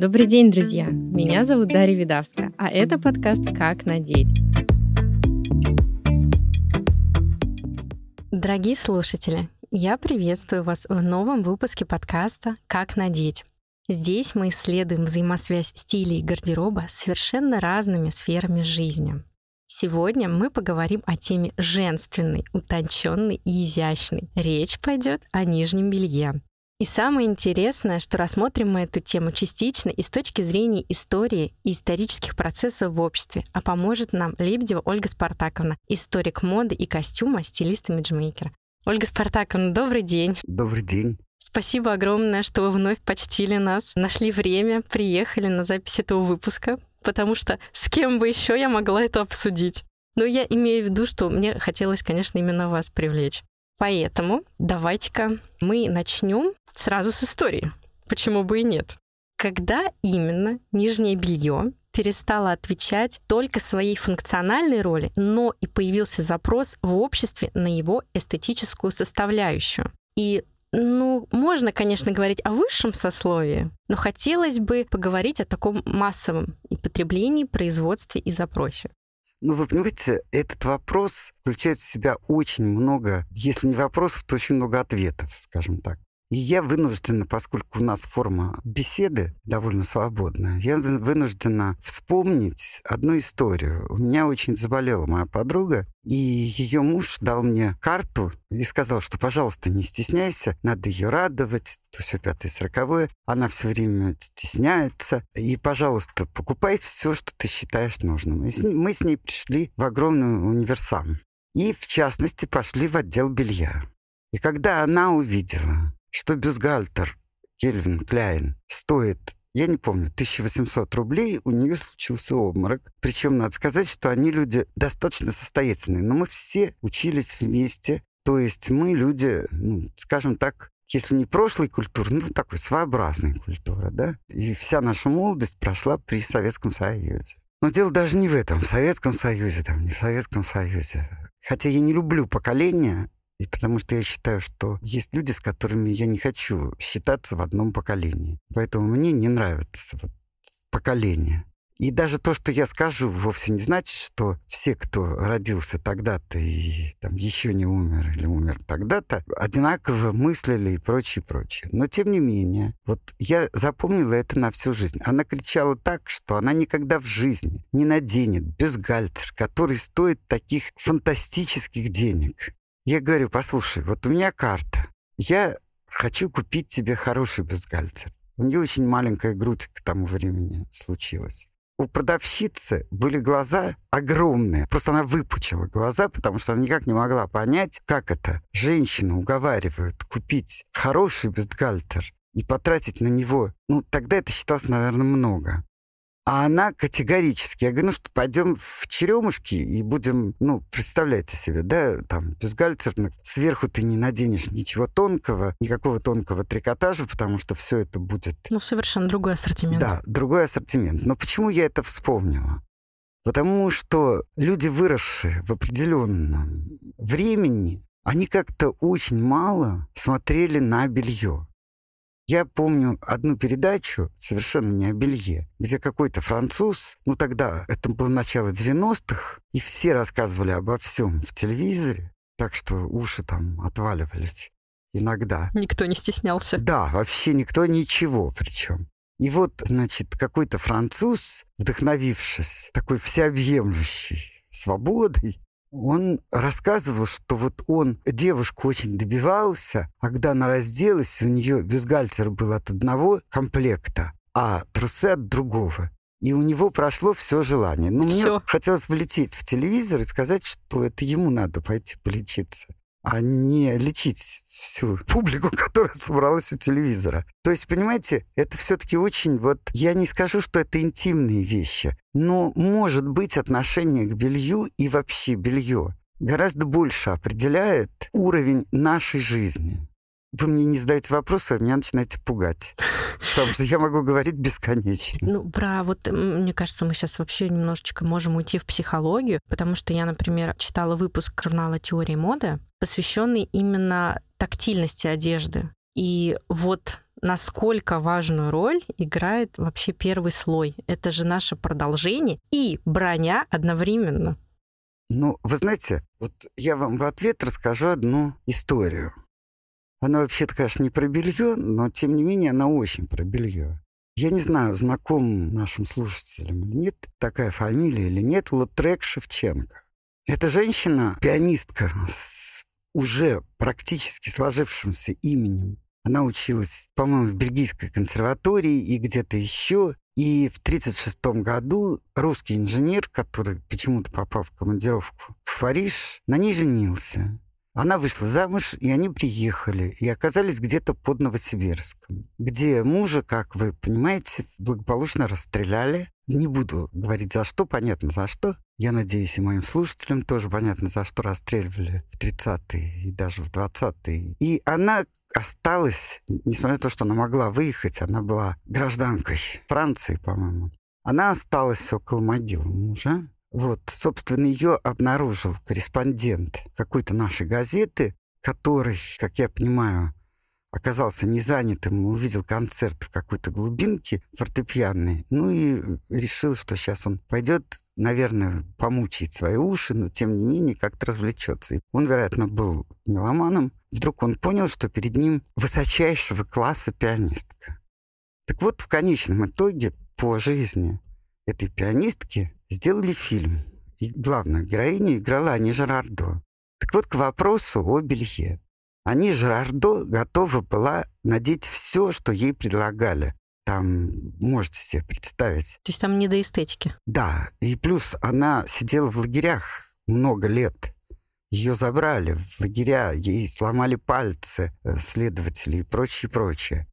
Добрый день, друзья! Меня зовут Дарья Видавская, а это подкаст «Как надеть». Дорогие слушатели, я приветствую вас в новом выпуске подкаста «Как надеть». Здесь мы исследуем взаимосвязь стилей и гардероба с совершенно разными сферами жизни. Сегодня мы поговорим о теме женственной, утонченной и изящной. Речь пойдет о нижнем белье. И самое интересное, что рассмотрим мы эту тему частично и с точки зрения истории и исторических процессов в обществе, а поможет нам Лебедева Ольга Спартаковна, историк моды и костюма, стилист и имиджмейкер. Ольга Спартаковна, добрый день. Добрый день. Спасибо огромное, что вы вновь почтили нас, нашли время, приехали на запись этого выпуска, потому что с кем бы еще я могла это обсудить. Но я имею в виду, что мне хотелось, конечно, именно вас привлечь. Поэтому давайте-ка мы начнем сразу с истории. Почему бы и нет? Когда именно нижнее белье перестало отвечать только своей функциональной роли, но и появился запрос в обществе на его эстетическую составляющую. И ну, можно, конечно, говорить о высшем сословии, но хотелось бы поговорить о таком массовом и потреблении, производстве и запросе. Ну, вы понимаете, этот вопрос включает в себя очень много, если не вопросов, то очень много ответов, скажем так. Я вынуждена, поскольку у нас форма беседы довольно свободная, я вынуждена вспомнить одну историю. У меня очень заболела моя подруга, и ее муж дал мне карту и сказал, что, пожалуйста, не стесняйся, надо ее радовать, то все пятое, сороковое. Она все время стесняется. И, пожалуйста, покупай все, что ты считаешь нужным. И мы с ней пришли в огромный универсам. И, в частности, пошли в отдел белья. И когда она увидела, что бюстгальтер Кельвин Кляйн стоит я не помню, 1800 рублей, у нее случился обморок. Причем надо сказать, что они люди достаточно состоятельные. Но мы все учились вместе. То есть мы люди, ну, скажем так, если не прошлой культуры, ну, такой своеобразной культуры, да? И вся наша молодость прошла при Советском Союзе. Но дело даже не в этом, в Советском Союзе, там, не в Советском Союзе. Хотя я не люблю поколения, и потому что я считаю, что есть люди, с которыми я не хочу считаться в одном поколении. Поэтому мне не нравится вот поколение. И даже то, что я скажу, вовсе не значит, что все, кто родился тогда-то и там еще не умер или умер тогда-то, одинаково мыслили и прочее, прочее. Но тем не менее, вот я запомнила это на всю жизнь. Она кричала так, что она никогда в жизни не наденет бюстгальтер, который стоит таких фантастических денег. Я говорю, послушай, вот у меня карта. Я хочу купить тебе хороший бюстгальтер. У нее очень маленькая грудь к тому времени случилась. У продавщицы были глаза огромные. Просто она выпучила глаза, потому что она никак не могла понять, как это. Женщину уговаривают купить хороший бюстгальтер и потратить на него. Ну, тогда это считалось, наверное, много. А она категорически, я говорю, ну что, пойдем в черемушки и будем, ну, представляете себе, да, там, бюстгальтер, сверху ты не наденешь ничего тонкого, никакого тонкого трикотажа, потому что все это будет... Ну, совершенно другой ассортимент. Да, другой ассортимент. Но почему я это вспомнила? Потому что люди, выросшие в определенном времени, они как-то очень мало смотрели на белье. Я помню одну передачу, совершенно не о белье, где какой-то француз, ну тогда это было начало 90-х, и все рассказывали обо всем в телевизоре, так что уши там отваливались иногда. Никто не стеснялся. Да, вообще никто ничего причем. И вот, значит, какой-то француз, вдохновившись такой всеобъемлющей свободой, он рассказывал, что вот он девушку очень добивался, а когда она разделась, у нее бюстгальтер был от одного комплекта, а трусы от другого. И у него прошло все желание. Но все. мне хотелось влететь в телевизор и сказать, что это ему надо пойти полечиться а не лечить всю публику, которая собралась у телевизора. То есть, понимаете, это все-таки очень вот... Я не скажу, что это интимные вещи, но может быть отношение к белью и вообще белье гораздо больше определяет уровень нашей жизни вы мне не задаете вопросы, вы меня начинаете пугать. Потому что я могу говорить бесконечно. Ну, про вот, мне кажется, мы сейчас вообще немножечко можем уйти в психологию, потому что я, например, читала выпуск журнала «Теория моды», посвященный именно тактильности одежды. И вот насколько важную роль играет вообще первый слой. Это же наше продолжение и броня одновременно. Ну, вы знаете, вот я вам в ответ расскажу одну историю. Она вообще-то, конечно, не про белье, но тем не менее она очень про белье. Я не знаю, знаком нашим слушателям или нет такая фамилия или нет, Лотрек Шевченко. Это женщина, пианистка с уже практически сложившимся именем. Она училась, по-моему, в Бельгийской консерватории и где-то еще. И в 1936 году русский инженер, который почему-то попал в командировку в Париж, на ней женился. Она вышла замуж, и они приехали, и оказались где-то под Новосибирском, где мужа, как вы понимаете, благополучно расстреляли. Не буду говорить за что, понятно за что. Я надеюсь, и моим слушателям тоже понятно, за что расстреливали в 30-е и даже в 20-е. И она осталась, несмотря на то, что она могла выехать, она была гражданкой Франции, по-моему. Она осталась около могилы мужа, вот, собственно, ее обнаружил корреспондент какой-то нашей газеты, который, как я понимаю, оказался незанятым, увидел концерт в какой-то глубинке фортепианной, ну и решил, что сейчас он пойдет, наверное, помучить свои уши, но тем не менее как-то развлечется. И он, вероятно, был меломаном. Вдруг он понял, что перед ним высочайшего класса пианистка. Так вот, в конечном итоге по жизни этой пианистки сделали фильм. И главную героиню играла Ани Жерардо. Так вот, к вопросу о белье. Ани Жерардо готова была надеть все, что ей предлагали. Там, можете себе представить. То есть там не до эстетики? Да. И плюс она сидела в лагерях много лет. Ее забрали в лагеря, ей сломали пальцы э, следователи и прочее, прочее.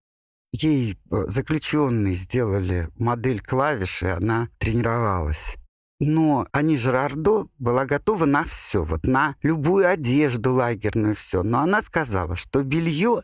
Ей э, заключенные сделали модель клавиши, она тренировалась. Но Ани Жерардо была готова на все, вот на любую одежду лагерную, все. Но она сказала, что белье,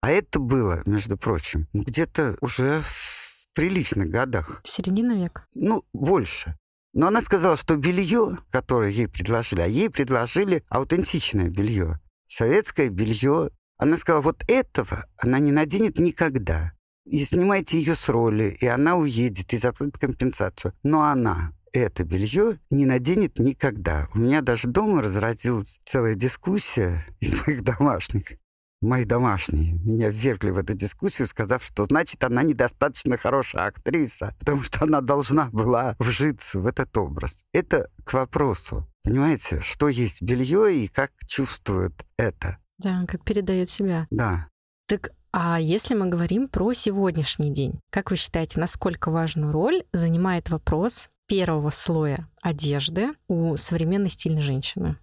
а это было, между прочим, ну, где-то уже в приличных годах. Середина века? Ну, больше. Но она сказала, что белье, которое ей предложили, а ей предложили аутентичное белье, советское белье. Она сказала, вот этого она не наденет никогда. И снимайте ее с роли, и она уедет, и заплатит компенсацию. Но она это белье не наденет никогда. У меня даже дома разразилась целая дискуссия из моих домашних. Мои домашние меня ввергли в эту дискуссию, сказав, что значит она недостаточно хорошая актриса, потому что она должна была вжиться в этот образ. Это к вопросу. Понимаете, что есть белье и как чувствует это. Да, как передает себя. Да. Так а если мы говорим про сегодняшний день, как вы считаете, насколько важную роль занимает вопрос первого слоя одежды у современной стильной женщины?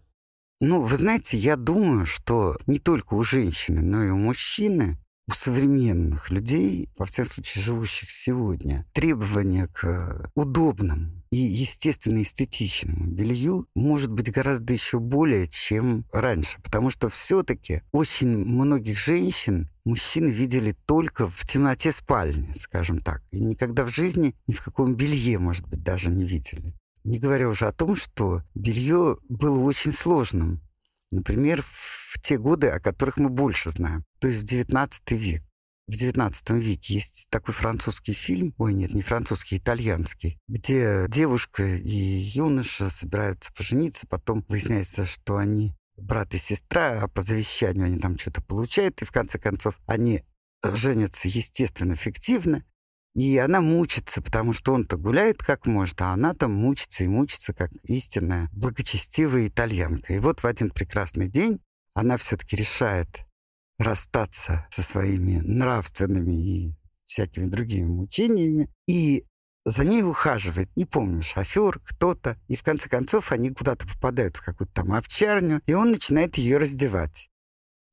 Ну, вы знаете, я думаю, что не только у женщины, но и у мужчины у современных людей, во всяком случае живущих сегодня, требования к удобному и, естественно, эстетичному белью может быть гораздо еще более, чем раньше. Потому что все-таки очень многих женщин мужчины видели только в темноте спальни, скажем так. И никогда в жизни ни в каком белье, может быть, даже не видели. Не говоря уже о том, что белье было очень сложным. Например, в те годы, о которых мы больше знаем, то есть в XIX век. В XIX веке есть такой французский фильм, ой, нет, не французский, итальянский, где девушка и юноша собираются пожениться, потом выясняется, что они брат и сестра, а по завещанию они там что-то получают, и в конце концов они женятся, естественно, фиктивно, и она мучится, потому что он-то гуляет как может, а она там мучится и мучится, как истинная благочестивая итальянка. И вот в один прекрасный день она все-таки решает расстаться со своими нравственными и всякими другими мучениями. И за ней ухаживает, не помню, шофер, кто-то. И в конце концов они куда-то попадают в какую-то там овчарню, и он начинает ее раздевать.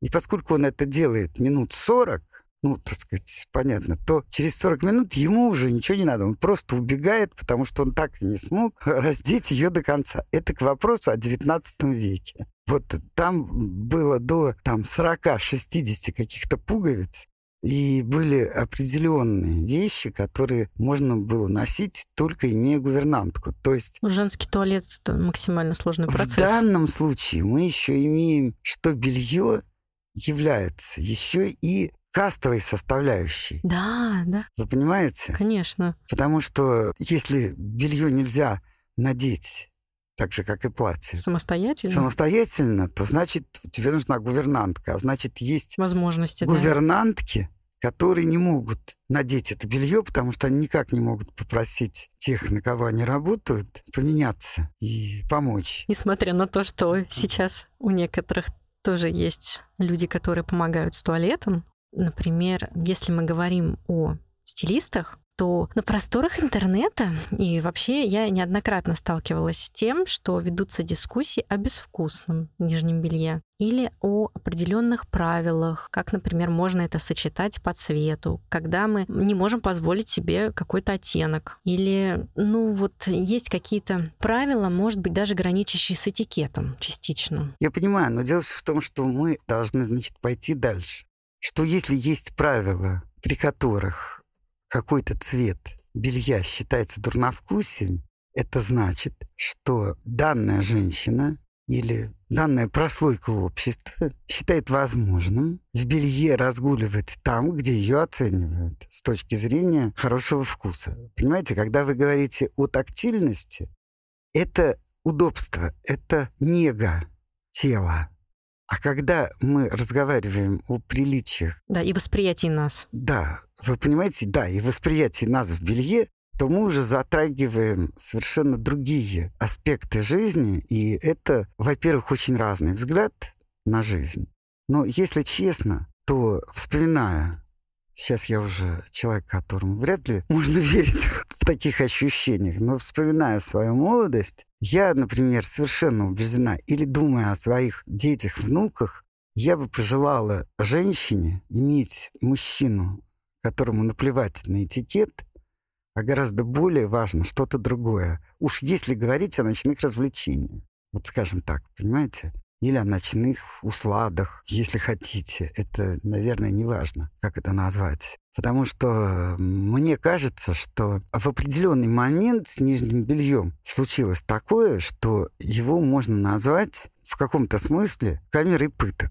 И поскольку он это делает минут сорок, ну, так сказать, понятно, то через 40 минут ему уже ничего не надо. Он просто убегает, потому что он так и не смог раздеть ее до конца. Это к вопросу о 19 веке. Вот там было до там, 40-60 каких-то пуговиц, и были определенные вещи, которые можно было носить, только имея гувернантку. То есть... Женский туалет — это максимально сложный процесс. В данном случае мы еще имеем, что белье является еще и кастовой составляющей. Да, да. Вы понимаете? Конечно. Потому что если белье нельзя надеть так же, как и платье. Самостоятельно? Самостоятельно, то значит, тебе нужна гувернантка. А значит, есть возможности. Гувернантки, да. которые не могут надеть это белье, потому что они никак не могут попросить тех, на кого они работают, поменяться и помочь. Несмотря на то, что сейчас у некоторых тоже есть люди, которые помогают с туалетом. Например, если мы говорим о стилистах, то на просторах интернета и вообще я неоднократно сталкивалась с тем, что ведутся дискуссии о безвкусном нижнем белье или о определенных правилах, как, например, можно это сочетать по цвету, когда мы не можем позволить себе какой-то оттенок. Или, ну вот, есть какие-то правила, может быть, даже граничащие с этикетом частично. Я понимаю, но дело в том, что мы должны, значит, пойти дальше. Что если есть правила, при которых какой-то цвет белья считается дурновкусием, это значит, что данная женщина или данная прослойка общества считает возможным в белье разгуливать там, где ее оценивают с точки зрения хорошего вкуса. Понимаете, когда вы говорите о тактильности, это удобство, это нега тела. А когда мы разговариваем о приличиях... Да, и восприятии нас. Да, вы понимаете, да, и восприятии нас в белье, то мы уже затрагиваем совершенно другие аспекты жизни, и это, во-первых, очень разный взгляд на жизнь. Но если честно, то вспоминая Сейчас я уже человек, которому вряд ли можно верить в таких ощущениях. Но вспоминая свою молодость, я, например, совершенно убеждена, или думая о своих детях, внуках, я бы пожелала женщине иметь мужчину, которому наплевать на этикет, а гораздо более важно что-то другое. Уж если говорить о ночных развлечениях. Вот скажем так, понимаете? Или о ночных усладах, если хотите. Это, наверное, не важно, как это назвать. Потому что мне кажется, что в определенный момент с нижним бельем случилось такое, что его можно назвать в каком-то смысле камерой пыток.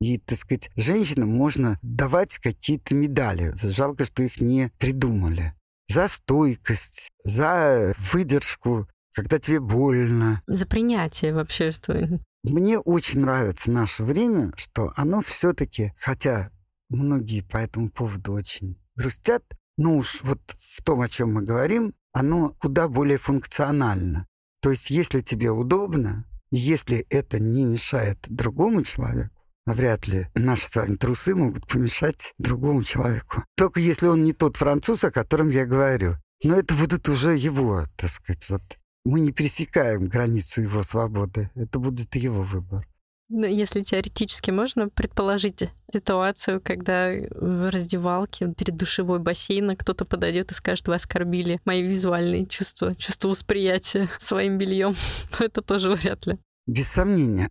И, так сказать, женщинам можно давать какие-то медали. Жалко, что их не придумали. За стойкость, за выдержку, когда тебе больно. За принятие вообще, что мне очень нравится наше время, что оно все-таки, хотя многие по этому поводу очень грустят, но уж вот в том, о чем мы говорим, оно куда более функционально. То есть, если тебе удобно, если это не мешает другому человеку, а вряд ли наши с вами трусы могут помешать другому человеку. Только если он не тот француз, о котором я говорю. Но это будут уже его, так сказать, вот мы не пересекаем границу его свободы. Это будет его выбор. Ну, если теоретически можно предположить ситуацию, когда в раздевалке перед душевой бассейна кто-то подойдет и скажет, вы оскорбили мои визуальные чувства, чувство восприятия своим бельем, это тоже вряд ли. Без сомнения.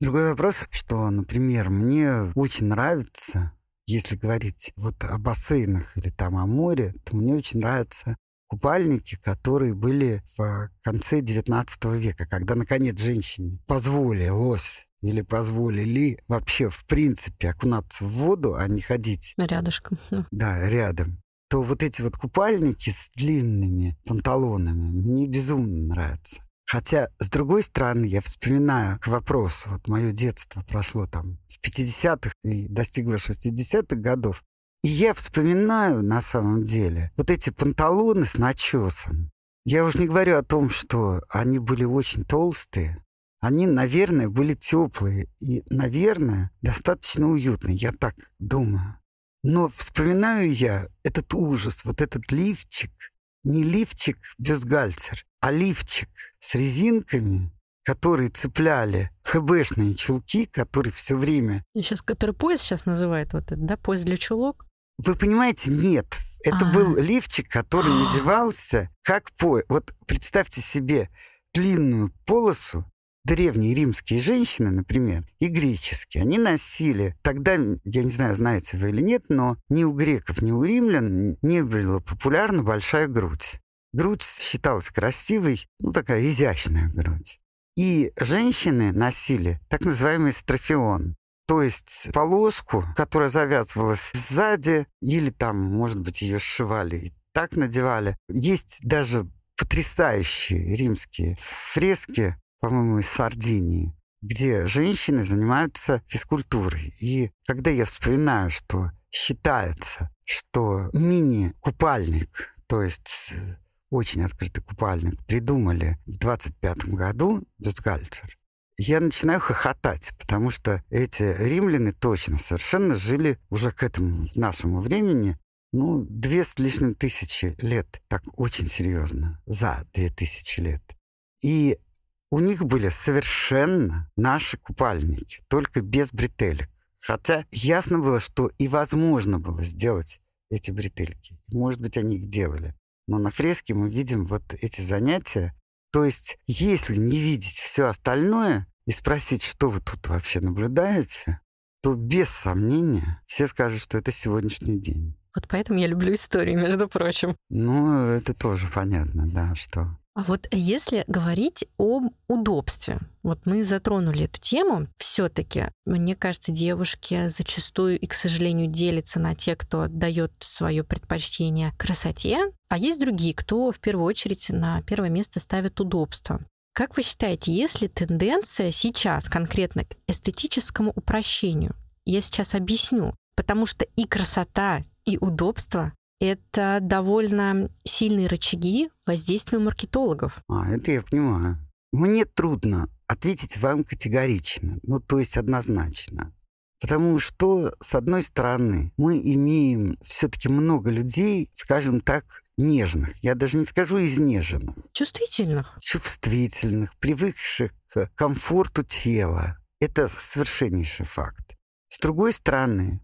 Другой вопрос, что, например, мне очень нравится, если говорить вот о бассейнах или там о море, то мне очень нравится купальники, которые были в конце XIX века, когда, наконец, женщине позволилось или позволили вообще, в принципе, окунаться в воду, а не ходить... Рядышком. Да, рядом. То вот эти вот купальники с длинными панталонами мне безумно нравятся. Хотя, с другой стороны, я вспоминаю к вопросу, вот мое детство прошло там в 50-х и достигло 60-х годов, я вспоминаю, на самом деле, вот эти панталоны с начесом. Я уже не говорю о том, что они были очень толстые. Они, наверное, были теплые и, наверное, достаточно уютные, я так думаю. Но вспоминаю я этот ужас, вот этот лифчик, не лифчик бюстгальтер, а лифчик с резинками, которые цепляли ХБшные чулки, которые все время... Сейчас, который пояс сейчас называют, вот это, да, пояс для чулок? Вы понимаете, нет. Это А-а-а. был лифчик, который надевался как по... Вот представьте себе длинную полосу, древние римские женщины, например, и греческие, они носили, тогда, я не знаю, знаете вы или нет, но ни у греков, ни у римлян не была популярна большая грудь. Грудь считалась красивой, ну такая изящная грудь. И женщины носили так называемый строфион. То есть полоску, которая завязывалась сзади, или там, может быть, ее сшивали и так надевали. Есть даже потрясающие римские фрески, по-моему, из Сардинии, где женщины занимаются физкультурой. И когда я вспоминаю, что считается, что мини-купальник, то есть э, очень открытый купальник, придумали в 25 году бюстгальтер, я начинаю хохотать, потому что эти римляне точно совершенно жили уже к этому нашему времени, ну, две с лишним тысячи лет, так очень серьезно, за две тысячи лет. И у них были совершенно наши купальники, только без бретелек. Хотя ясно было, что и возможно было сделать эти бретельки. Может быть, они их делали. Но на фреске мы видим вот эти занятия. То есть, если не видеть все остальное и спросить, что вы тут вообще наблюдаете, то без сомнения все скажут, что это сегодняшний день. Вот поэтому я люблю историю, между прочим. Ну, это тоже понятно, да, что а вот если говорить об удобстве, вот мы затронули эту тему, все-таки, мне кажется, девушки зачастую и, к сожалению, делятся на те, кто дает свое предпочтение красоте, а есть другие, кто в первую очередь на первое место ставит удобство. Как вы считаете, есть ли тенденция сейчас конкретно к эстетическому упрощению? Я сейчас объясню. Потому что и красота, и удобство это довольно сильные рычаги воздействия маркетологов. А, это я понимаю. Мне трудно ответить вам категорично, ну, то есть однозначно. Потому что, с одной стороны, мы имеем все-таки много людей, скажем так, нежных. Я даже не скажу изнеженных. Чувствительных. Чувствительных, привыкших к комфорту тела. Это совершеннейший факт. С другой стороны,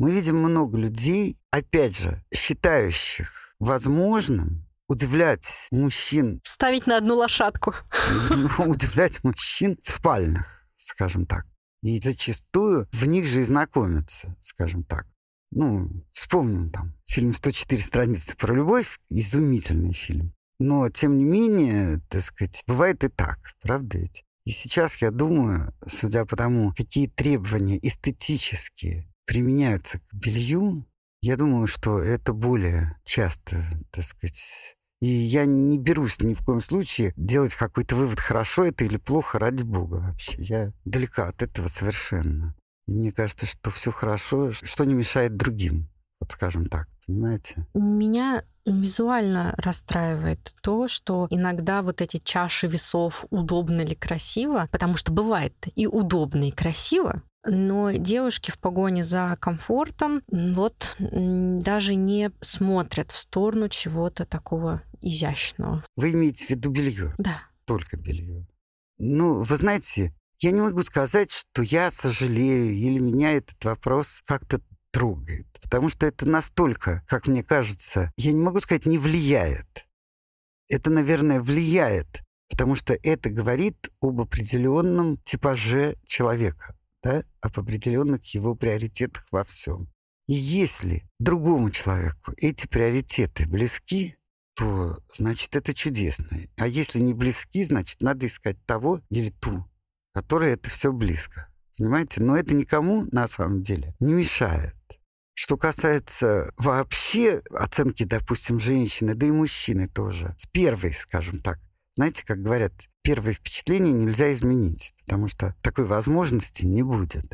мы видим много людей, опять же, считающих возможным удивлять мужчин. Ставить на одну лошадку. Удивлять мужчин в спальнях, скажем так. И зачастую в них же и знакомятся, скажем так. Ну, вспомним там фильм «104 страницы про любовь», изумительный фильм. Но, тем не менее, так сказать, бывает и так, правда ведь? И сейчас я думаю, судя по тому, какие требования эстетические применяются к белью, я думаю, что это более часто, так сказать. И я не берусь ни в коем случае делать какой-то вывод, хорошо это или плохо, ради бога вообще. Я далека от этого совершенно. И мне кажется, что все хорошо, что не мешает другим. Вот скажем так, понимаете? Меня визуально расстраивает то, что иногда вот эти чаши весов удобно ли красиво, потому что бывает и удобно, и красиво, но девушки в погоне за комфортом вот даже не смотрят в сторону чего-то такого изящного. Вы имеете в виду белье? Да. Только белье. Ну, вы знаете, я не могу сказать, что я сожалею или меня этот вопрос как-то трогает. Потому что это настолько, как мне кажется, я не могу сказать, не влияет. Это, наверное, влияет, потому что это говорит об определенном типаже человека да, об определенных его приоритетах во всем. И если другому человеку эти приоритеты близки, то значит это чудесно. А если не близки, значит надо искать того или ту, которая это все близко. Понимаете? Но это никому на самом деле не мешает. Что касается вообще оценки, допустим, женщины, да и мужчины тоже, с первой, скажем так, знаете, как говорят, первое впечатление нельзя изменить, потому что такой возможности не будет.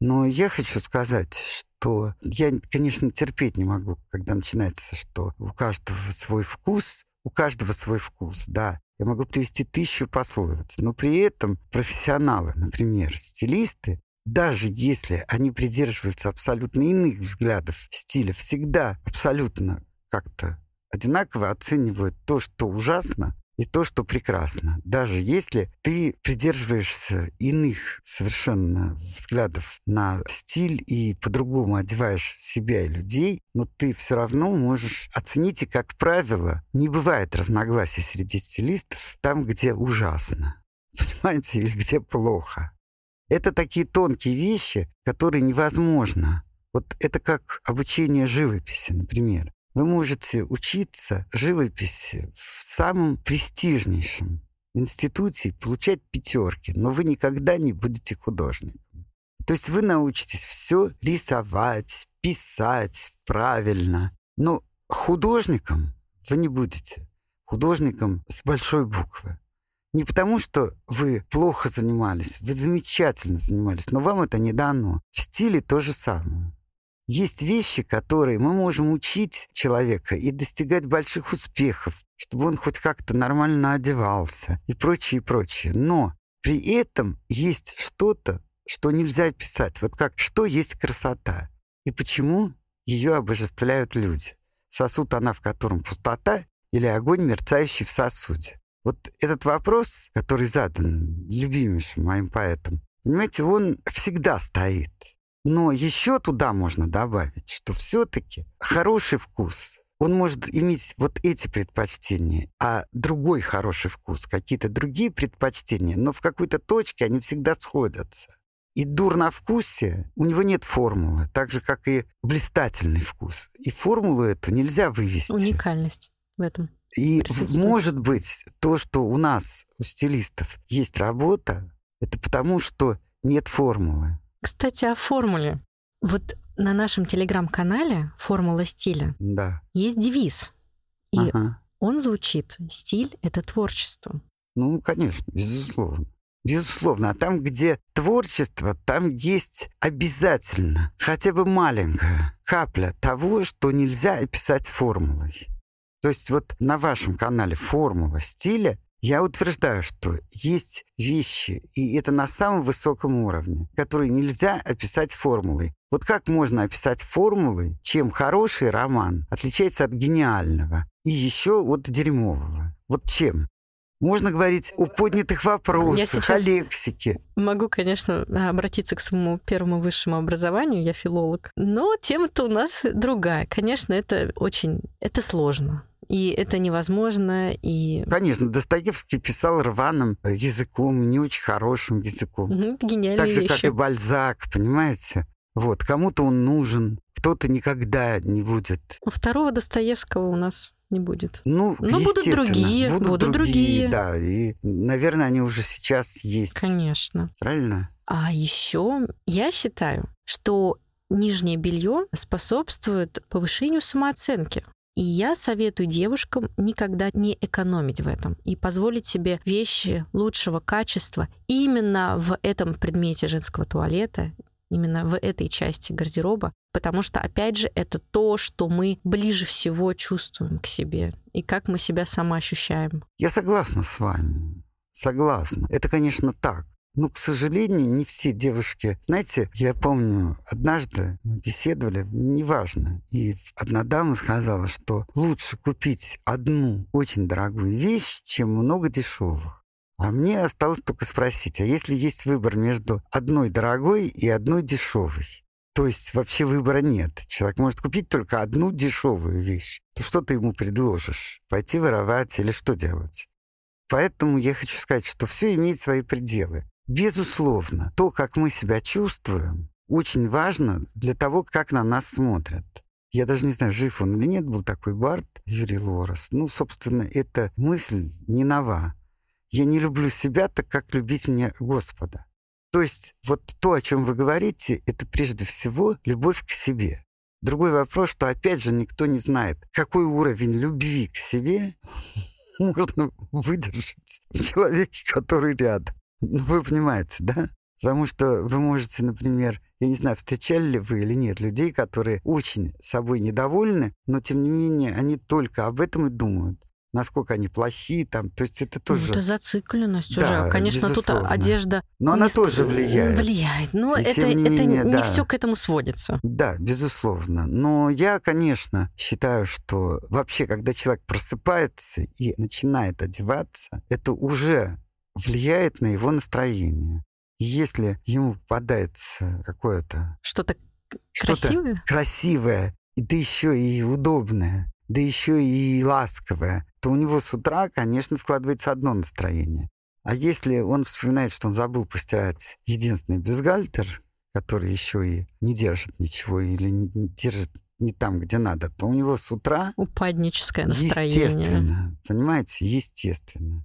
Но я хочу сказать, что я, конечно, терпеть не могу, когда начинается, что у каждого свой вкус, у каждого свой вкус, да. Я могу привести тысячу пословиц, но при этом профессионалы, например, стилисты, даже если они придерживаются абсолютно иных взглядов стиля, всегда абсолютно как-то одинаково оценивают то, что ужасно, и то, что прекрасно. Даже если ты придерживаешься иных совершенно взглядов на стиль и по-другому одеваешь себя и людей, но ты все равно можешь оценить, и, как правило, не бывает разногласий среди стилистов там, где ужасно. Понимаете, или где плохо. Это такие тонкие вещи, которые невозможно. Вот это как обучение живописи, например. Вы можете учиться живописи в самом престижнейшем институте, получать пятерки, но вы никогда не будете художником. То есть вы научитесь все рисовать, писать правильно. Но художником вы не будете. Художником с большой буквы. Не потому, что вы плохо занимались, вы замечательно занимались, но вам это не дано. В стиле то же самое. Есть вещи, которые мы можем учить человека и достигать больших успехов, чтобы он хоть как-то нормально одевался и прочее, и прочее. Но при этом есть что-то, что нельзя писать. Вот как что есть красота и почему ее обожествляют люди. Сосуд она, в котором пустота, или огонь, мерцающий в сосуде. Вот этот вопрос, который задан любимейшим моим поэтом, понимаете, он всегда стоит. Но еще туда можно добавить, что все-таки хороший вкус, он может иметь вот эти предпочтения, а другой хороший вкус, какие-то другие предпочтения, но в какой-то точке они всегда сходятся. И вкусе у него нет формулы, так же, как и блистательный вкус. И формулу эту нельзя вывести. Уникальность в этом. И может быть то, что у нас, у стилистов, есть работа, это потому, что нет формулы. Кстати, о формуле. Вот на нашем телеграм-канале «Формула стиля» да. есть девиз. И ага. он звучит «Стиль — это творчество». Ну, конечно, безусловно. Безусловно. А там, где творчество, там есть обязательно хотя бы маленькая капля того, что нельзя описать формулой. То есть вот на вашем канале «Формула стиля» я утверждаю, что есть вещи, и это на самом высоком уровне, которые нельзя описать формулой. Вот как можно описать формулой, чем хороший роман отличается от гениального и еще от дерьмового? Вот чем? Можно говорить о поднятых вопросах, о лексике. Могу, конечно, обратиться к своему первому высшему образованию, я филолог. Но тема-то у нас другая. Конечно, это очень... Это сложно. И это невозможно. И... Конечно, Достоевский писал рваным языком, не очень хорошим языком. Гениальные Так же, вещи. как и Бальзак, понимаете? Вот, кому-то он нужен, кто-то никогда не будет. Второго Достоевского у нас не будет. Ну, Но будут другие, будут, будут другие. Да, и, наверное, они уже сейчас есть. Конечно. Правильно? А еще я считаю, что нижнее белье способствует повышению самооценки. И я советую девушкам никогда не экономить в этом и позволить себе вещи лучшего качества именно в этом предмете женского туалета, именно в этой части гардероба, потому что, опять же, это то, что мы ближе всего чувствуем к себе и как мы себя самоощущаем. Я согласна с вами. Согласна. Это, конечно, так. Но, к сожалению, не все девушки... Знаете, я помню, однажды мы беседовали, неважно, и одна дама сказала, что лучше купить одну очень дорогую вещь, чем много дешевых. А мне осталось только спросить, а если есть выбор между одной дорогой и одной дешевой? То есть вообще выбора нет. Человек может купить только одну дешевую вещь. То что ты ему предложишь? Пойти воровать или что делать? Поэтому я хочу сказать, что все имеет свои пределы. Безусловно, то, как мы себя чувствуем, очень важно для того, как на нас смотрят. Я даже не знаю, жив он или нет, был такой Барт Юрий Лорес. Ну, собственно, эта мысль не нова. Я не люблю себя так, как любить мне Господа. То есть вот то, о чем вы говорите, это прежде всего любовь к себе. Другой вопрос, что опять же никто не знает, какой уровень любви к себе можно выдержать в человеке, который рядом. Ну, вы понимаете, да? Потому что вы можете, например, я не знаю, встречали ли вы или нет людей, которые очень собой недовольны, но тем не менее они только об этом и думают насколько они плохие там. То есть это тоже... Ну, это зацикленность да, уже. Конечно, безусловно. тут одежда... Но она тоже влияет. Влияет. Но И это, не, это менее, не да. все к этому сводится. Да, безусловно. Но я, конечно, считаю, что вообще, когда человек просыпается и начинает одеваться, это уже влияет на его настроение. Если ему попадается какое-то... Что-то красивое? Что-то красивое, да еще и удобное, да еще и ласковое, то у него с утра, конечно, складывается одно настроение. А если он вспоминает, что он забыл постирать единственный бюстгальтер, который еще и не держит ничего или не держит не там, где надо, то у него с утра... Упадническое настроение. Естественно. Понимаете? Естественно.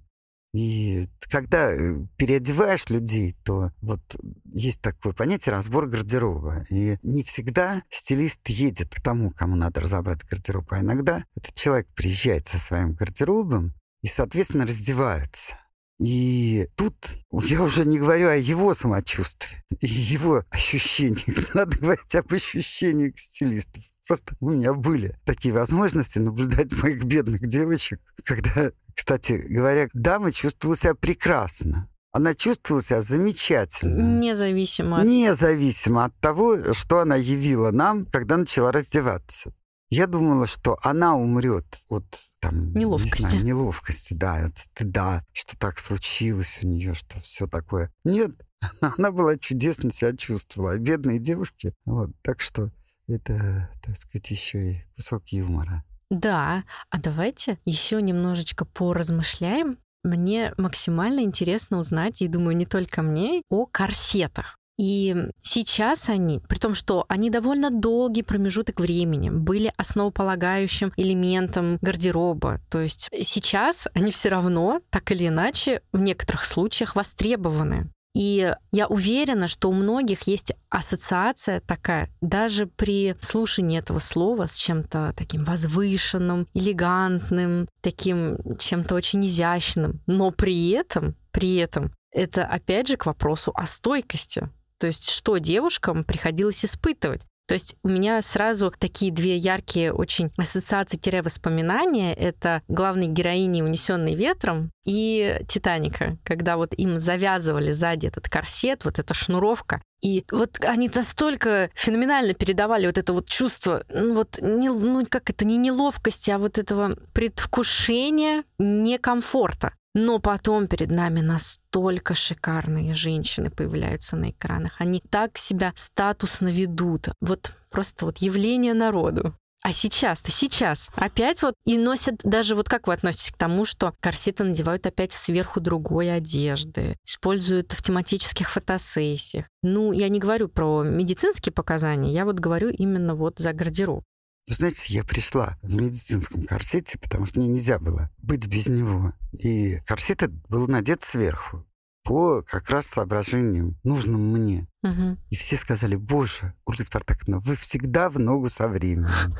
И когда э, переодеваешь людей, то вот есть такое понятие разбор гардероба. И не всегда стилист едет к тому, кому надо разобрать гардероб, а иногда этот человек приезжает со своим гардеробом и, соответственно, раздевается. И тут я уже не говорю о его самочувствии и его ощущениях. Надо говорить об ощущениях стилистов. Просто у меня были такие возможности наблюдать моих бедных девочек, когда, кстати говоря, дама чувствовала себя прекрасно. Она чувствовала себя замечательно. Независимо. Независимо от того, что она явила нам, когда начала раздеваться. Я думала, что она умрет от там, неловкости. Не знаю, неловкости, да, от стыда, что так случилось у нее, что все такое. Нет, она была чудесно себя чувствовала. А бедные девушки, вот, так что это, так сказать, еще и кусок юмора. Да, а давайте еще немножечко поразмышляем. Мне максимально интересно узнать, и думаю, не только мне, о корсетах. И сейчас они, при том, что они довольно долгий промежуток времени были основополагающим элементом гардероба. То есть сейчас они все равно, так или иначе, в некоторых случаях востребованы. И я уверена, что у многих есть ассоциация такая, даже при слушании этого слова с чем-то таким возвышенным, элегантным, таким чем-то очень изящным. Но при этом, при этом, это опять же к вопросу о стойкости. То есть что девушкам приходилось испытывать? То есть у меня сразу такие две яркие очень ассоциации-воспоминания. Это главной героини «Унесенный ветром» и «Титаника», когда вот им завязывали сзади этот корсет, вот эта шнуровка. И вот они настолько феноменально передавали вот это вот чувство, ну вот, не, ну как это, не неловкости, а вот этого предвкушения некомфорта. Но потом перед нами настолько шикарные женщины появляются на экранах. Они так себя статусно ведут. Вот просто вот явление народу. А сейчас-то, сейчас опять вот и носят, даже вот как вы относитесь к тому, что корсеты надевают опять сверху другой одежды, используют в тематических фотосессиях. Ну, я не говорю про медицинские показания, я вот говорю именно вот за гардероб. Вы знаете, я пришла в медицинском корсете, потому что мне нельзя было быть без него. И корсет был надет сверху по как раз соображениям, нужным мне. Угу. И все сказали, боже, Ольга Спартаковна, вы всегда в ногу со временем.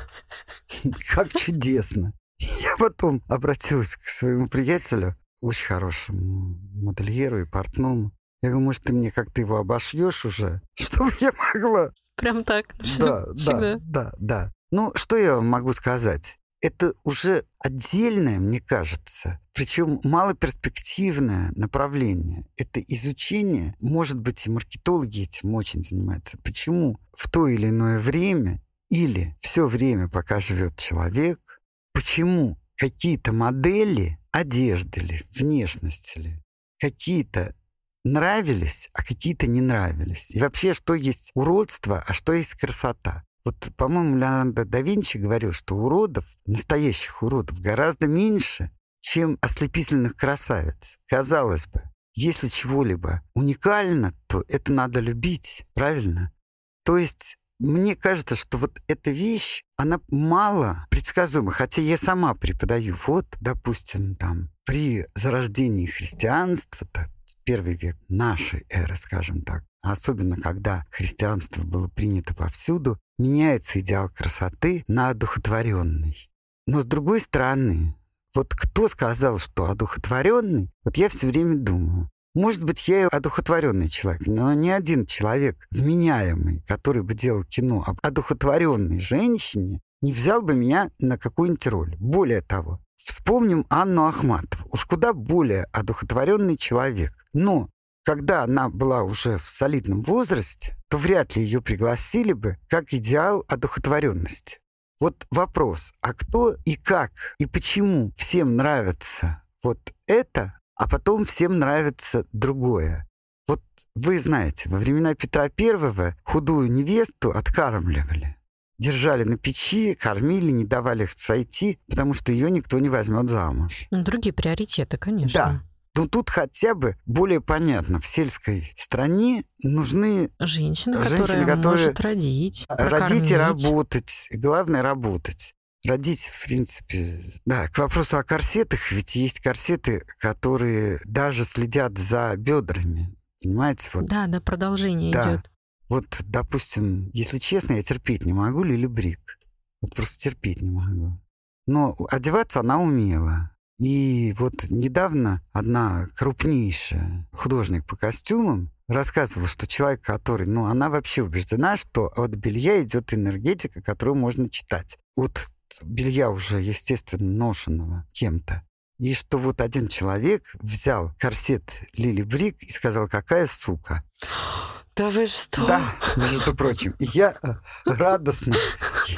Как чудесно. Я потом обратилась к своему приятелю, очень хорошему модельеру и портному. Я говорю, может, ты мне как-то его обошьешь уже, чтобы я могла... Прям так. Да, да, да, да. Ну, что я могу сказать? Это уже отдельное, мне кажется, причем малоперспективное направление. Это изучение, может быть, и маркетологи этим очень занимаются. Почему в то или иное время или все время, пока живет человек, почему какие-то модели одежды ли, внешности ли, какие-то нравились, а какие-то не нравились. И вообще, что есть уродство, а что есть красота. Вот, по-моему, Леонардо да Винчи говорил, что уродов, настоящих уродов, гораздо меньше, чем ослепительных красавиц. Казалось бы, если чего-либо уникально, то это надо любить, правильно? То есть мне кажется, что вот эта вещь, она мало предсказуема. Хотя я сама преподаю. Вот, допустим, там, при зарождении христианства, так, первый век нашей эры, скажем так, особенно когда христианство было принято повсюду, меняется идеал красоты на одухотворенный. Но с другой стороны, вот кто сказал, что одухотворенный, вот я все время думаю, может быть, я и одухотворенный человек, но ни один человек вменяемый, который бы делал кино об одухотворенной женщине, не взял бы меня на какую-нибудь роль. Более того, вспомним Анну Ахматову. Уж куда более одухотворенный человек. Но когда она была уже в солидном возрасте, то вряд ли ее пригласили бы как идеал одухотворенности. Вот вопрос, а кто и как и почему всем нравится вот это, а потом всем нравится другое? Вот вы знаете, во времена Петра Первого худую невесту откармливали. Держали на печи, кормили, не давали их сойти, потому что ее никто не возьмет замуж. Ну, другие приоритеты, конечно. Да. Ну тут хотя бы более понятно. В сельской стране нужны женщины, женщины которые, которые может родить, родить и работать. И главное работать. родить, в принципе... Да, к вопросу о корсетах, ведь есть корсеты, которые даже следят за бедрами. Понимаете? Вот. Да, да, продолжение да. идет. Вот, допустим, если честно, я терпеть не могу Лили Брик. Вот просто терпеть не могу. Но одеваться она умела. И вот недавно одна крупнейшая художник по костюмам рассказывала, что человек, который, ну, она вообще убеждена, что от белья идет энергетика, которую можно читать. От белья уже, естественно, ношенного кем-то. И что вот один человек взял корсет Лили Брик и сказал, какая сука. Да вы что? Да, между прочим. Я э, радостно,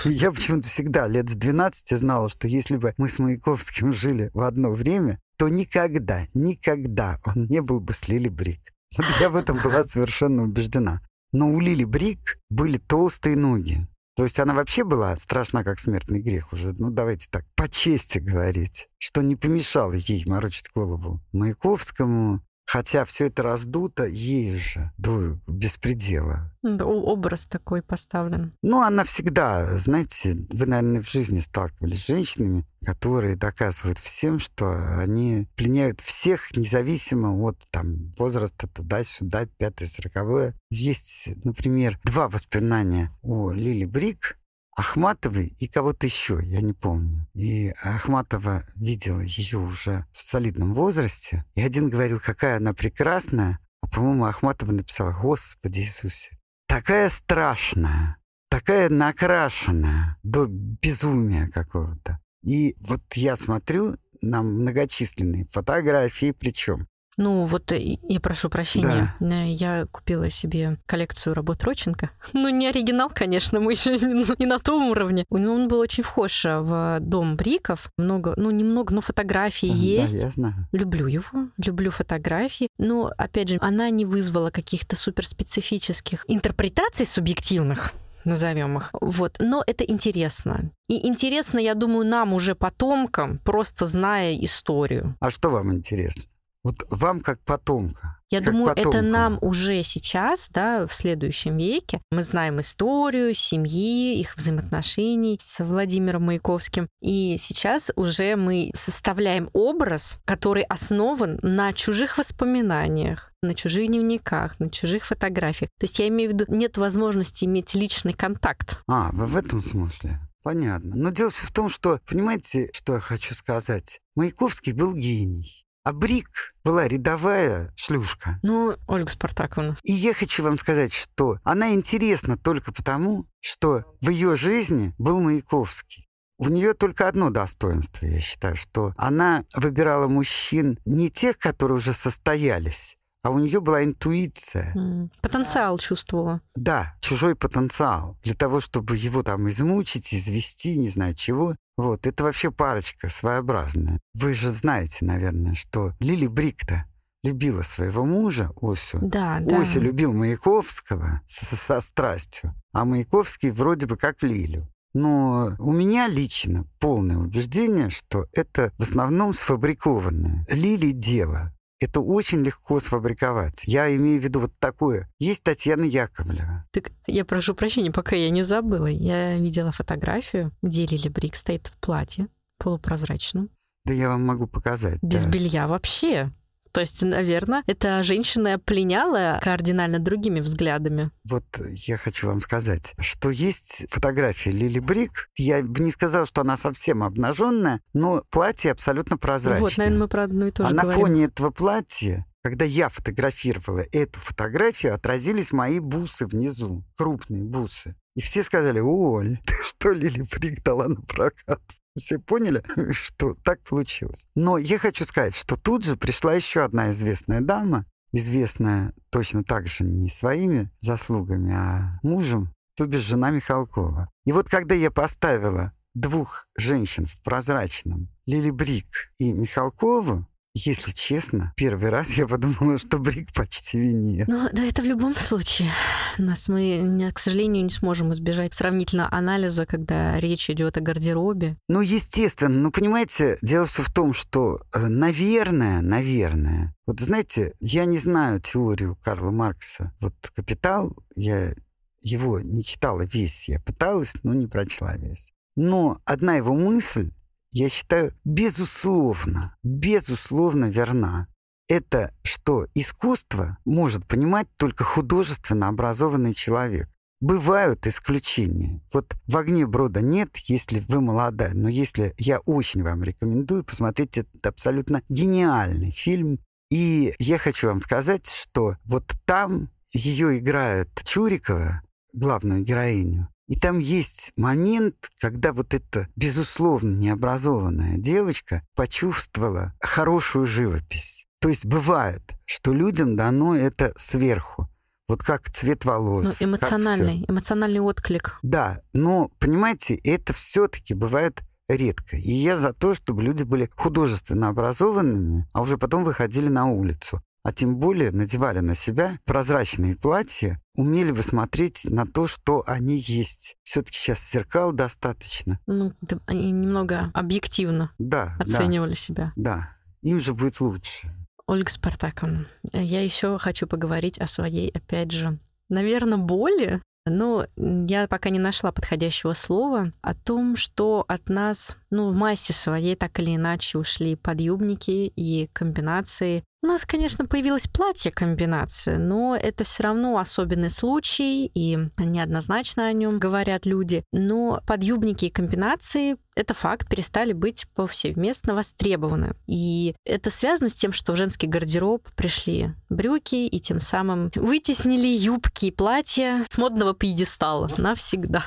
я почему-то всегда лет с 12 знала, что если бы мы с Маяковским жили в одно время, то никогда, никогда он не был бы с Лили Брик. Вот я в этом была совершенно убеждена. Но у Лили Брик были толстые ноги. То есть она вообще была страшна, как смертный грех уже. Ну, давайте так, по чести говорить, что не помешало ей морочить голову Маяковскому, Хотя все это раздуто ей же до беспредела. Образ такой поставлен. Ну, она всегда, знаете, вы, наверное, в жизни сталкивались с женщинами, которые доказывают всем, что они пленяют всех, независимо от там, возраста туда-сюда, пятое, сороковое. Есть, например, два воспоминания о Лили Брик, Ахматовой и кого-то еще, я не помню. И Ахматова видела ее уже в солидном возрасте. И один говорил, какая она прекрасная. А, по-моему, Ахматова написала, Господи Иисусе, такая страшная, такая накрашенная до безумия какого-то. И вот я смотрю на многочисленные фотографии, причем ну, вот э, я прошу прощения. Да. Э, я купила себе коллекцию работ Роченко. Ну, не оригинал, конечно, мы еще не на том уровне. Он был очень вхож э, в дом Бриков. Много, ну, немного, но фотографий да, есть. Да, я знаю. Люблю его, люблю фотографии. Но, опять же, она не вызвала каких-то суперспецифических интерпретаций субъективных назовем их. Вот. Но это интересно. И интересно, я думаю, нам уже потомкам, просто зная историю. А что вам интересно? Вот вам как потомка. Я как думаю, потомку. это нам уже сейчас, да, в следующем веке. Мы знаем историю семьи, их взаимоотношений с Владимиром Маяковским. И сейчас уже мы составляем образ, который основан на чужих воспоминаниях на чужих дневниках, на чужих фотографиях. То есть я имею в виду, нет возможности иметь личный контакт. А, в этом смысле? Понятно. Но дело в том, что, понимаете, что я хочу сказать? Маяковский был гений. А Брик была рядовая шлюшка. Ну, Ольга Спартаковна. И я хочу вам сказать, что она интересна только потому, что в ее жизни был Маяковский. У нее только одно достоинство, я считаю, что она выбирала мужчин не тех, которые уже состоялись, а у нее была интуиция. Потенциал чувствовала. Да, чужой потенциал. Для того, чтобы его там измучить, извести, не знаю чего. Вот, это вообще парочка своеобразная. Вы же знаете, наверное, что Лили Брикта любила своего мужа, Осю. Да, да. Ося любил Маяковского со, со страстью, а Маяковский вроде бы как Лилю. Но у меня лично полное убеждение, что это в основном сфабрикованное. Лили дело это очень легко сфабриковать. Я имею в виду вот такое. Есть Татьяна Яковлева. Так я прошу прощения, пока я не забыла. Я видела фотографию, где Лили Брик стоит в платье полупрозрачном. Да я вам могу показать. Без да. белья вообще. То есть, наверное, эта женщина пленяла кардинально другими взглядами. Вот я хочу вам сказать, что есть фотография Лили Брик. Я бы не сказала, что она совсем обнаженная, но платье абсолютно прозрачное. Вот, наверное, мы про одно и то же А говорим. на фоне этого платья когда я фотографировала эту фотографию, отразились мои бусы внизу, крупные бусы. И все сказали, Оль, ты что Лили Брик дала на прокат? Все поняли, что так получилось. Но я хочу сказать, что тут же пришла еще одна известная дама, известная точно так же не своими заслугами, а мужем, то бишь жена Михалкова. И вот когда я поставила двух женщин в прозрачном, Лили Брик и Михалкову, если честно, первый раз я подумала, что Брик почти винит. Ну, да, это в любом случае. Нас мы, к сожалению, не сможем избежать сравнительно анализа, когда речь идет о гардеробе. Ну, естественно. Ну, понимаете, дело все в том, что, э, наверное, наверное, вот знаете, я не знаю теорию Карла Маркса. Вот «Капитал», я его не читала весь, я пыталась, но не прочла весь. Но одна его мысль, я считаю, безусловно, безусловно верна. Это что искусство может понимать только художественно образованный человек. Бывают исключения. Вот в «Огне брода» нет, если вы молодая, но если я очень вам рекомендую посмотреть этот абсолютно гениальный фильм. И я хочу вам сказать, что вот там ее играет Чурикова, главную героиню. И там есть момент, когда вот эта, безусловно, необразованная девочка почувствовала хорошую живопись. То есть бывает, что людям дано это сверху. Вот как цвет волос. Ну, эмоциональный, эмоциональный отклик. Да, но, понимаете, это все-таки бывает редко. И я за то, чтобы люди были художественно образованными, а уже потом выходили на улицу а тем более надевали на себя прозрачные платья, умели бы смотреть на то, что они есть. Все-таки сейчас зеркал достаточно. Ну, они немного объективно да, оценивали да, себя. Да, им же будет лучше. Ольга Спартаковна, я еще хочу поговорить о своей, опять же, наверное, боли, но я пока не нашла подходящего слова о том, что от нас, ну, в массе своей так или иначе ушли подъюбники и комбинации у нас, конечно, появилось платье-комбинация, но это все равно особенный случай, и неоднозначно о нем говорят люди. Но подъюбники и комбинации это факт, перестали быть повсеместно востребованы. И это связано с тем, что в женский гардероб пришли брюки и тем самым вытеснили юбки и платья с модного пьедестала навсегда.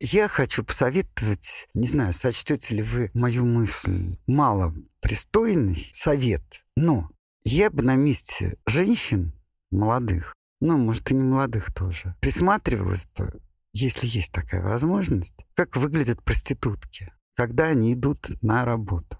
Я хочу посоветовать, не знаю, сочтете ли вы мою мысль, мало пристойный совет, но я бы на месте женщин молодых, ну, может, и не молодых тоже, присматривалась бы, если есть такая возможность, как выглядят проститутки, когда они идут на работу.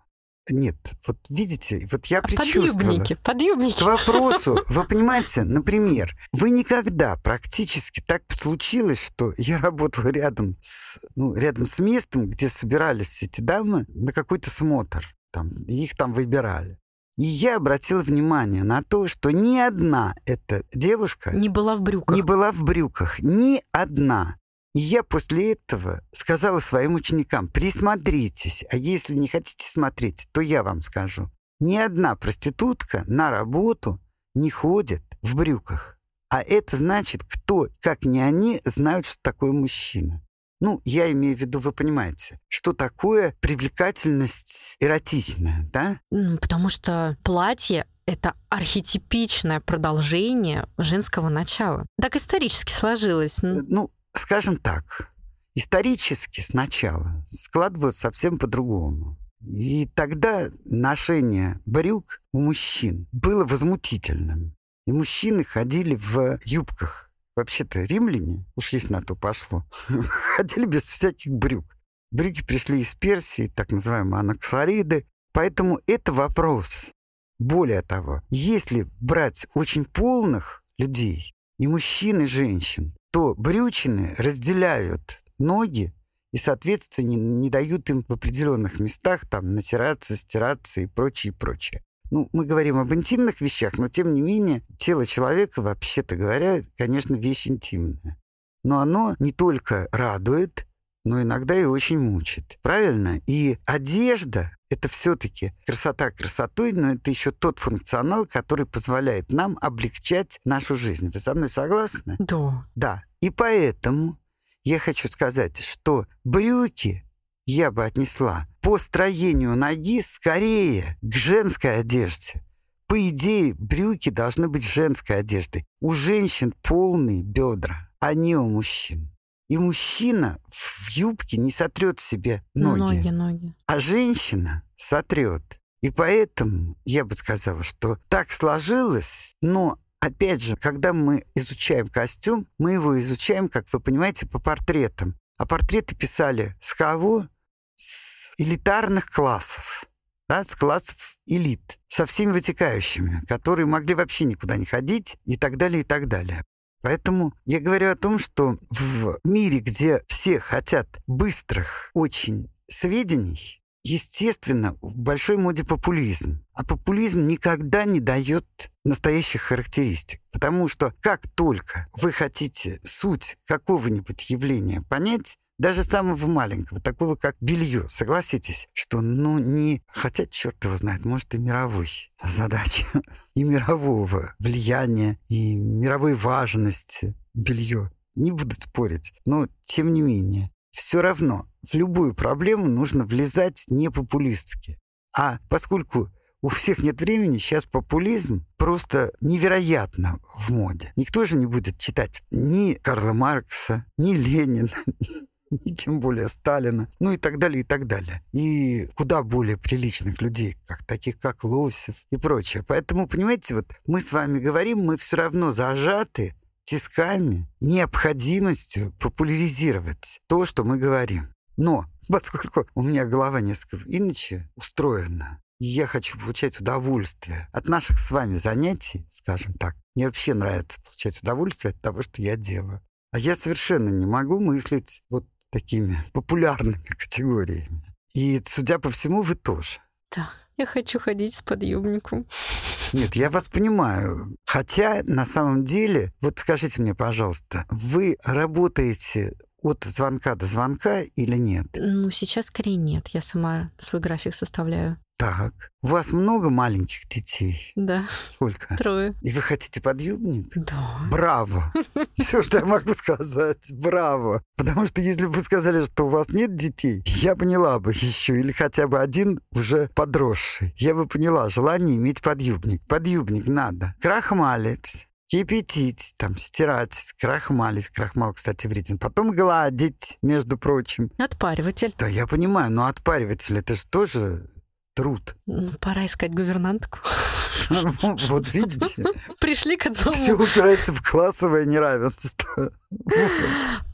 Нет, вот видите, вот я а предчувствовала. Подъюбники, подъюбники. К вопросу, вы понимаете, например, вы никогда практически так случилось, что я работала рядом с, ну, рядом с местом, где собирались эти дамы на какой-то смотр. Там, их там выбирали. И я обратил внимание на то, что ни одна эта девушка... Не была в брюках. Не была в брюках. Ни одна. И я после этого сказала своим ученикам, присмотритесь, а если не хотите смотреть, то я вам скажу. Ни одна проститутка на работу не ходит в брюках. А это значит, кто, как не они, знают, что такое мужчина. Ну, я имею в виду, вы понимаете, что такое привлекательность эротичная, да? Потому что платье это архетипичное продолжение женского начала. Так исторически сложилось. Э, ну, скажем так, исторически сначала складывалось совсем по-другому. И тогда ношение брюк у мужчин было возмутительным. И мужчины ходили в юбках Вообще-то римляне, уж есть на то пошло, ходили без всяких брюк. Брюки пришли из Персии, так называемые анаксариды. Поэтому это вопрос. Более того, если брать очень полных людей, и мужчин, и женщин, то брючины разделяют ноги и, соответственно, не, не дают им в определенных местах там натираться, стираться и прочее, и прочее. Ну, мы говорим об интимных вещах, но тем не менее тело человека, вообще-то говоря, конечно, вещь интимная. Но оно не только радует, но иногда и очень мучит. Правильно? И одежда — это все-таки красота красотой, но это еще тот функционал, который позволяет нам облегчать нашу жизнь. Вы со мной согласны? Да. Да. И поэтому я хочу сказать, что брюки я бы отнесла по строению ноги скорее к женской одежде. По идее, брюки должны быть женской одеждой. У женщин полные бедра, а не у мужчин. И мужчина в юбке не сотрет себе ноги. Ноги, ноги. А женщина сотрет. И поэтому я бы сказала, что так сложилось, но опять же, когда мы изучаем костюм, мы его изучаем, как вы понимаете, по портретам. А портреты писали с кого? Элитарных классов. Да, с классов элит, со всеми вытекающими, которые могли вообще никуда не ходить и так далее, и так далее. Поэтому я говорю о том, что в мире, где все хотят быстрых очень сведений, естественно, в большой моде популизм. А популизм никогда не дает настоящих характеристик. Потому что как только вы хотите суть какого-нибудь явления понять, даже самого маленького, такого как белье, согласитесь, что, ну, не... Хотя, черт его знает, может, и мировой задачи, и мирового влияния, и мировой важности белье. Не буду спорить, но тем не менее. Все равно в любую проблему нужно влезать не популистски. А поскольку у всех нет времени, сейчас популизм просто невероятно в моде. Никто же не будет читать ни Карла Маркса, ни Ленина, и тем более Сталина, ну и так далее, и так далее. И куда более приличных людей, как таких как Лосев и прочее. Поэтому, понимаете, вот мы с вами говорим, мы все равно зажаты тисками, необходимостью популяризировать то, что мы говорим. Но поскольку у меня голова несколько иначе устроена, и я хочу получать удовольствие от наших с вами занятий, скажем так, мне вообще нравится получать удовольствие от того, что я делаю. А я совершенно не могу мыслить вот такими популярными категориями. И, судя по всему, вы тоже. Да, я хочу ходить с подъемником. Нет, я вас понимаю. Хотя, на самом деле, вот скажите мне, пожалуйста, вы работаете от звонка до звонка или нет? Ну, сейчас скорее нет. Я сама свой график составляю. Так. У вас много маленьких детей? Да. Сколько? Трое. И вы хотите подъемник? Да. Браво! Все, что я могу сказать. Браво! Потому что если бы вы сказали, что у вас нет детей, я поняла бы еще, или хотя бы один уже подросший. Я бы поняла желание иметь подъюбник. Подъюбник надо. Крахмалец, кипятить, там, стирать, крахмалить. Крахмал, кстати, вреден. Потом гладить, между прочим. Отпариватель. Да, я понимаю, но отпариватель, это же тоже труд. Ну, пора искать гувернантку. Вот видите? Пришли к одному. Все упирается в классовое неравенство.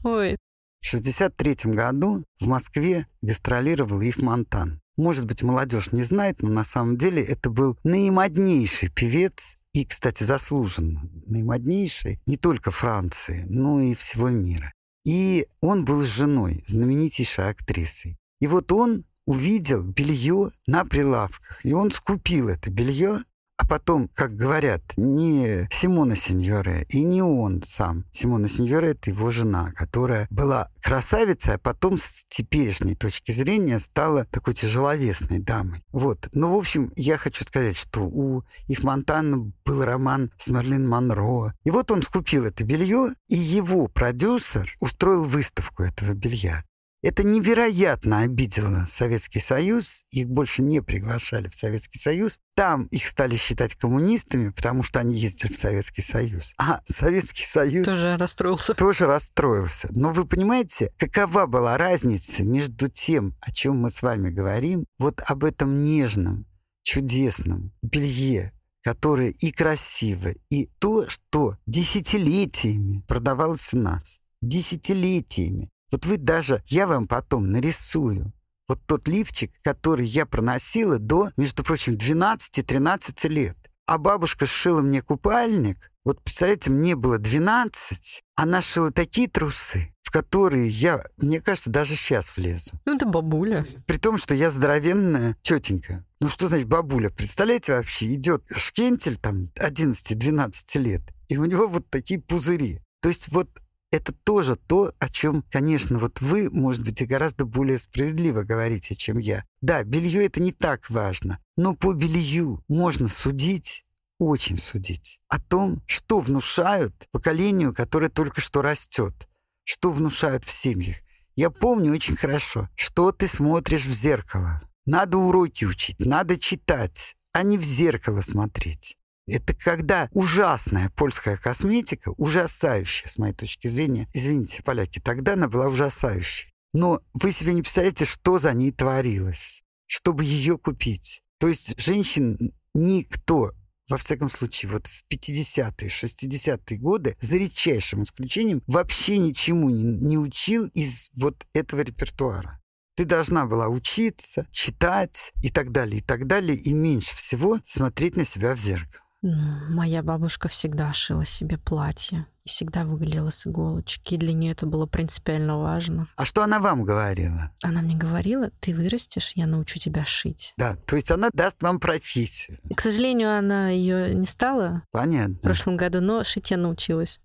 Ой. В 63 году в Москве гастролировал Ив Монтан. Может быть, молодежь не знает, но на самом деле это был наимоднейший певец и, кстати, заслуженно наимоднейший не только Франции, но и всего мира. И он был с женой, знаменитейшей актрисой. И вот он увидел белье на прилавках, и он скупил это белье, а потом, как говорят, не Симона Сеньоре и не он сам. Симона Сеньоре — это его жена, которая была красавицей, а потом с теперешней точки зрения стала такой тяжеловесной дамой. Вот. Ну, в общем, я хочу сказать, что у Ив Монтана был роман с Мерлин Монро. И вот он скупил это белье, и его продюсер устроил выставку этого белья. Это невероятно обидело Советский Союз. Их больше не приглашали в Советский Союз. Там их стали считать коммунистами, потому что они ездили в Советский Союз. А Советский Союз... Тоже расстроился. Тоже расстроился. Но вы понимаете, какова была разница между тем, о чем мы с вами говорим, вот об этом нежном, чудесном белье, которое и красиво, и то, что десятилетиями продавалось у нас. Десятилетиями. Вот вы даже, я вам потом нарисую вот тот лифчик, который я проносила до, между прочим, 12-13 лет. А бабушка сшила мне купальник. Вот, представляете, мне было 12, она шила такие трусы, в которые я, мне кажется, даже сейчас влезу. Ну, это бабуля. При том, что я здоровенная тетенька. Ну, что значит бабуля? Представляете, вообще идет шкентель там 11-12 лет, и у него вот такие пузыри. То есть вот это тоже то, о чем, конечно, вот вы, может быть, и гораздо более справедливо говорите, чем я. Да, белье это не так важно, но по белью можно судить очень судить о том, что внушают поколению, которое только что растет, что внушают в семьях. Я помню очень хорошо, что ты смотришь в зеркало. Надо уроки учить, надо читать, а не в зеркало смотреть. Это когда ужасная польская косметика, ужасающая, с моей точки зрения, извините, поляки, тогда она была ужасающей. Но вы себе не представляете, что за ней творилось, чтобы ее купить. То есть женщин никто во всяком случае, вот в 50-е, 60-е годы, за редчайшим исключением, вообще ничему не, не учил из вот этого репертуара. Ты должна была учиться, читать и так далее, и так далее, и меньше всего смотреть на себя в зеркало. Ну, моя бабушка всегда шила себе платье и всегда выглядела с иголочки. И для нее это было принципиально важно. А что она вам говорила? Она мне говорила, ты вырастешь, я научу тебя шить. Да, то есть она даст вам профессию. И, к сожалению, она ее не стала Понятно. в прошлом году, но шить я научилась.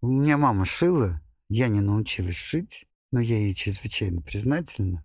У меня мама шила, я не научилась шить. но я ей чрезвычайно признательна.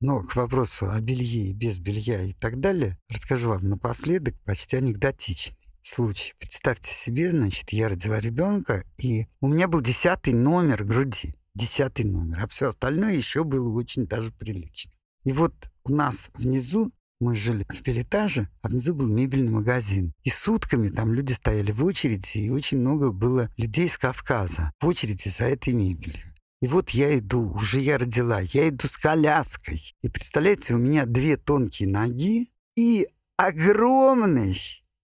Но к вопросу о белье и без белья и так далее расскажу вам напоследок почти анекдотичный случай. Представьте себе, значит, я родила ребенка, и у меня был десятый номер груди. Десятый номер. А все остальное еще было очень даже прилично. И вот у нас внизу мы жили в пилетаже, а внизу был мебельный магазин. И сутками там люди стояли в очереди, и очень много было людей с Кавказа в очереди за этой мебелью. И вот я иду, уже я родила, я иду с коляской. И представляете, у меня две тонкие ноги и огромный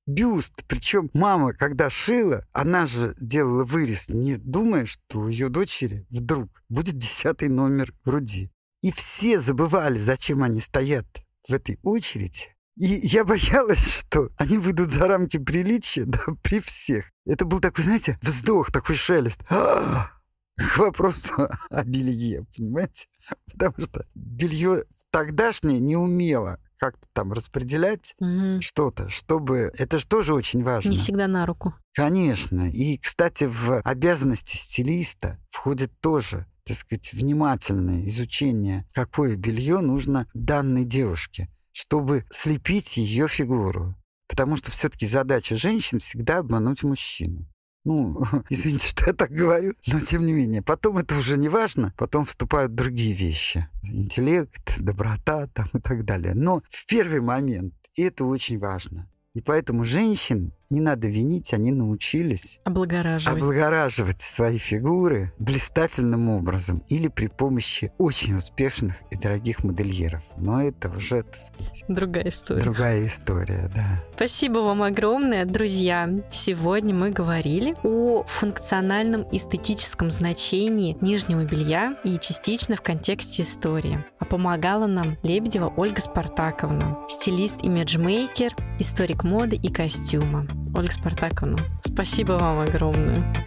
бюст. Причем мама, когда шила, она же делала вырез, не думая, что у ее дочери вдруг будет десятый номер груди. И все забывали, зачем они стоят в этой очереди. И я боялась, что они выйдут за рамки приличия да, при всех. Это был такой, знаете, вздох, такой шелест. А-а-а! К вопросу о белье, понимаете? Потому что белье тогдашнее не умело как-то там распределять угу. что-то, чтобы... Это же тоже очень важно. Не всегда на руку. Конечно. И, кстати, в обязанности стилиста входит тоже так сказать, внимательное изучение, какое белье нужно данной девушке, чтобы слепить ее фигуру. Потому что все-таки задача женщин всегда обмануть мужчину. Ну, извините, что я так говорю, но тем не менее. Потом это уже не важно, потом вступают другие вещи. Интеллект, доброта там и так далее. Но в первый момент это очень важно. И поэтому женщин не надо винить, они научились облагораживать. облагораживать свои фигуры блистательным образом или при помощи очень успешных и дорогих модельеров. Но это уже, так сказать, другая история. Другая история, да. Спасибо вам огромное, друзья. Сегодня мы говорили о функциональном эстетическом значении нижнего белья и частично в контексте истории. А помогала нам Лебедева Ольга Спартаковна, стилист-имиджмейкер, историк моды и костюма. Ольга Спартаковна, спасибо вам огромное.